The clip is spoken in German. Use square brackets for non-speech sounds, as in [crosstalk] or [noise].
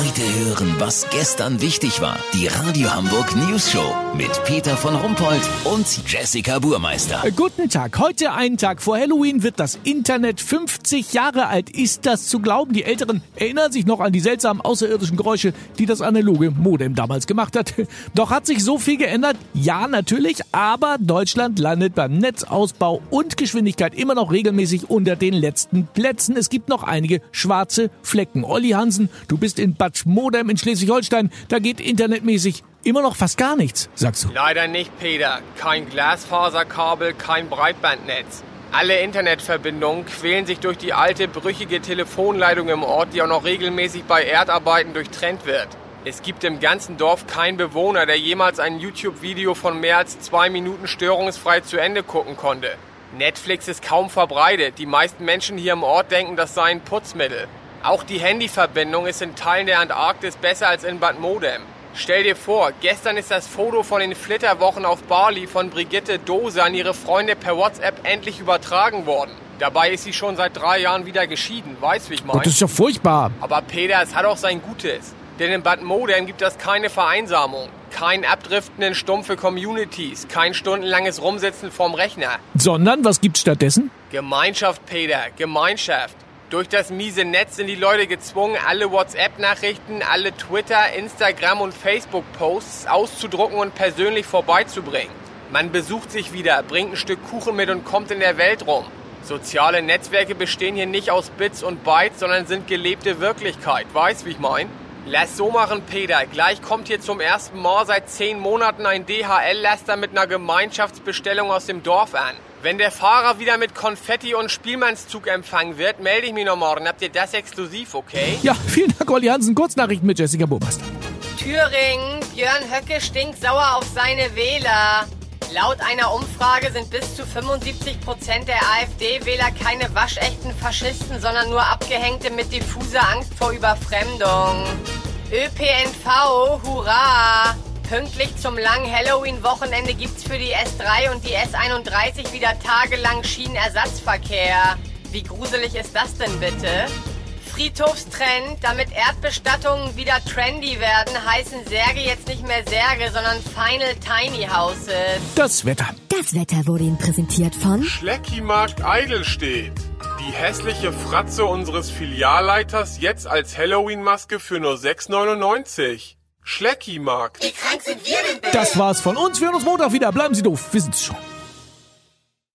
Heute hören, was gestern wichtig war. Die Radio Hamburg News Show mit Peter von Rumpold und Jessica Burmeister. Äh, Guten Tag. Heute, einen Tag vor Halloween, wird das Internet 50 Jahre alt. Ist das zu glauben? Die Älteren erinnern sich noch an die seltsamen außerirdischen Geräusche, die das analoge Modem damals gemacht hat. [laughs] Doch hat sich so viel geändert? Ja, natürlich. Aber Deutschland landet beim Netzausbau und Geschwindigkeit immer noch regelmäßig unter den letzten Plätzen. Es gibt noch einige schwarze Flecken. Olli Hansen, du bist in Bad Modem in Schleswig-Holstein. Da geht internetmäßig immer noch fast gar nichts, sagst du. Leider nicht, Peter. Kein Glasfaserkabel, kein Breitbandnetz. Alle Internetverbindungen quälen sich durch die alte, brüchige Telefonleitung im Ort, die auch noch regelmäßig bei Erdarbeiten durchtrennt wird. Es gibt im ganzen Dorf keinen Bewohner, der jemals ein YouTube-Video von mehr als zwei Minuten störungsfrei zu Ende gucken konnte. Netflix ist kaum verbreitet. Die meisten Menschen hier im Ort denken, das sei ein Putzmittel. Auch die Handyverbindung ist in Teilen der Antarktis besser als in Bad Modem. Stell dir vor, gestern ist das Foto von den Flitterwochen auf Bali von Brigitte Dose an ihre Freunde per WhatsApp endlich übertragen worden. Dabei ist sie schon seit drei Jahren wieder geschieden, weißt wie ich meine? Gott, das ist ja furchtbar. Aber Peter, es hat auch sein Gutes. Denn in Bad Modem gibt es keine Vereinsamung. Kein Abdriften in stumpfe Communities, kein stundenlanges Rumsitzen vorm Rechner. Sondern, was gibt's stattdessen? Gemeinschaft, Peter, Gemeinschaft. Durch das miese Netz sind die Leute gezwungen, alle WhatsApp-Nachrichten, alle Twitter, Instagram und Facebook-Posts auszudrucken und persönlich vorbeizubringen. Man besucht sich wieder, bringt ein Stück Kuchen mit und kommt in der Welt rum. Soziale Netzwerke bestehen hier nicht aus Bits und Bytes, sondern sind gelebte Wirklichkeit. Weißt, wie ich mein? Lass so machen, Peter. Gleich kommt hier zum ersten Mal seit zehn Monaten ein DHL-Laster mit einer Gemeinschaftsbestellung aus dem Dorf an. Wenn der Fahrer wieder mit Konfetti und Spielmannszug empfangen wird, melde ich mich noch morgen. Habt ihr das exklusiv, okay? Ja, vielen Dank, Olli Hansen. Kurznachrichten mit Jessica Burmeister. Thüringen, Björn Höcke stinkt sauer auf seine Wähler. Laut einer Umfrage sind bis zu 75 Prozent der AfD-Wähler keine waschechten Faschisten, sondern nur Abgehängte mit diffuser Angst vor Überfremdung. ÖPNV, hurra! Pünktlich zum langen Halloween-Wochenende gibt's für die S3 und die S31 wieder tagelang Schienenersatzverkehr. Wie gruselig ist das denn bitte? Friedhofstrend, damit Erdbestattungen wieder trendy werden, heißen Särge jetzt nicht mehr Särge, sondern Final Tiny Houses. Das Wetter. Das Wetter wurde Ihnen präsentiert von Schleckimarkt Eidelstedt. Die hässliche Fratze unseres Filialleiters jetzt als Halloween-Maske für nur 6,99. Schleckimarkt. Das war's von uns. Wir hören uns Montag wieder. Bleiben Sie doof. Wir sind's schon.